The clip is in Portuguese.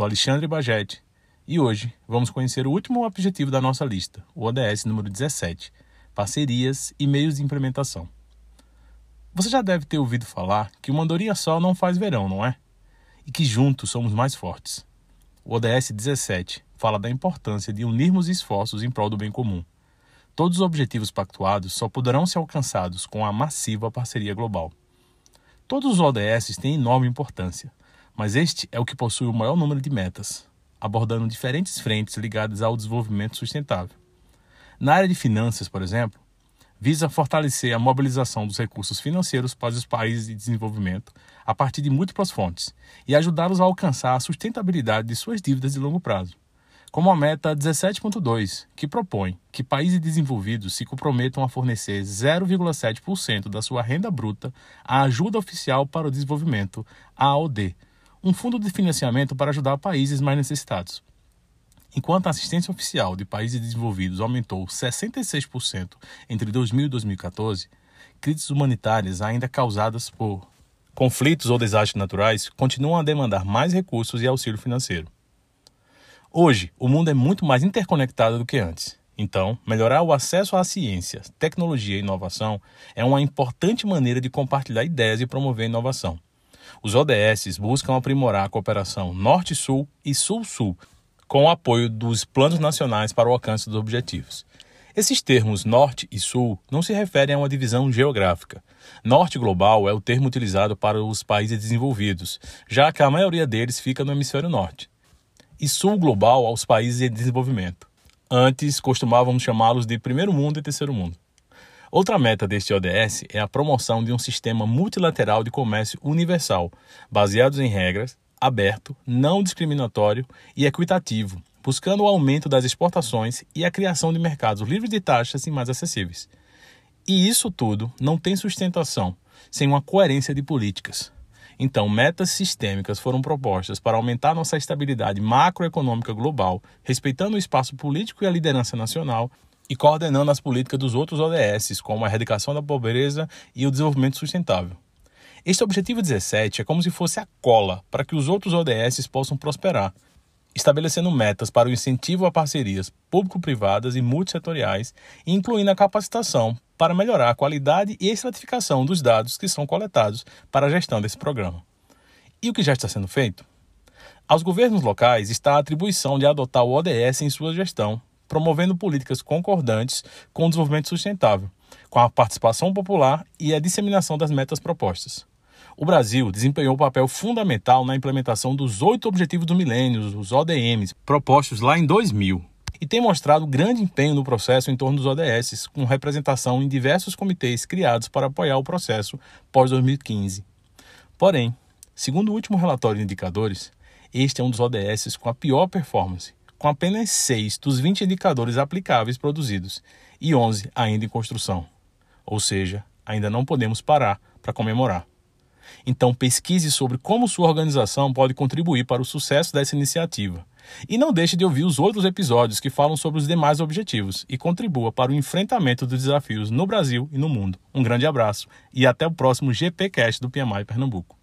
sou Alexandre Bagete e hoje vamos conhecer o último objetivo da nossa lista, o ODS número 17, parcerias e meios de implementação. Você já deve ter ouvido falar que uma andorinha só não faz verão, não é? E que juntos somos mais fortes. O ODS 17 fala da importância de unirmos esforços em prol do bem comum. Todos os objetivos pactuados só poderão ser alcançados com a massiva parceria global. Todos os ODS têm enorme importância, mas este é o que possui o maior número de metas, abordando diferentes frentes ligadas ao desenvolvimento sustentável. Na área de finanças, por exemplo, visa fortalecer a mobilização dos recursos financeiros para os países de desenvolvimento a partir de múltiplas fontes e ajudá-los a alcançar a sustentabilidade de suas dívidas de longo prazo. Como a meta 17.2, que propõe que países desenvolvidos se comprometam a fornecer 0,7% da sua renda bruta à ajuda oficial para o desenvolvimento, AOD, um fundo de financiamento para ajudar países mais necessitados. Enquanto a assistência oficial de países desenvolvidos aumentou 66% entre 2000 e 2014, crises humanitárias ainda causadas por conflitos ou desastres naturais continuam a demandar mais recursos e auxílio financeiro. Hoje, o mundo é muito mais interconectado do que antes. Então, melhorar o acesso à ciência, tecnologia e inovação é uma importante maneira de compartilhar ideias e promover inovação. Os ODS buscam aprimorar a cooperação Norte-Sul e Sul-Sul, com o apoio dos planos nacionais para o alcance dos objetivos. Esses termos Norte e Sul não se referem a uma divisão geográfica. Norte global é o termo utilizado para os países desenvolvidos, já que a maioria deles fica no hemisfério norte. E Sul global aos países em desenvolvimento. Antes costumávamos chamá-los de primeiro mundo e terceiro mundo. Outra meta deste ODS é a promoção de um sistema multilateral de comércio universal, baseados em regras, aberto, não discriminatório e equitativo, buscando o aumento das exportações e a criação de mercados livres de taxas e mais acessíveis. E isso tudo não tem sustentação sem uma coerência de políticas. Então, metas sistêmicas foram propostas para aumentar nossa estabilidade macroeconômica global, respeitando o espaço político e a liderança nacional e coordenando as políticas dos outros ODS, como a erradicação da pobreza e o desenvolvimento sustentável. Este objetivo 17 é como se fosse a cola para que os outros ODS possam prosperar, estabelecendo metas para o incentivo a parcerias público-privadas e multissetoriais, incluindo a capacitação para melhorar a qualidade e estratificação dos dados que são coletados para a gestão desse programa. E o que já está sendo feito? Aos governos locais está a atribuição de adotar o ODS em sua gestão, promovendo políticas concordantes com o desenvolvimento sustentável, com a participação popular e a disseminação das metas propostas. O Brasil desempenhou um papel fundamental na implementação dos oito Objetivos do Milênio, os ODMs, propostos lá em 2000, e tem mostrado grande empenho no processo em torno dos ODS, com representação em diversos comitês criados para apoiar o processo pós-2015. Porém, segundo o último relatório de indicadores, este é um dos ODS com a pior performance, com apenas 6 dos 20 indicadores aplicáveis produzidos e 11 ainda em construção. Ou seja, ainda não podemos parar para comemorar. Então, pesquise sobre como sua organização pode contribuir para o sucesso dessa iniciativa. E não deixe de ouvir os outros episódios que falam sobre os demais objetivos e contribua para o enfrentamento dos desafios no Brasil e no mundo. Um grande abraço e até o próximo GPcast do PMI Pernambuco.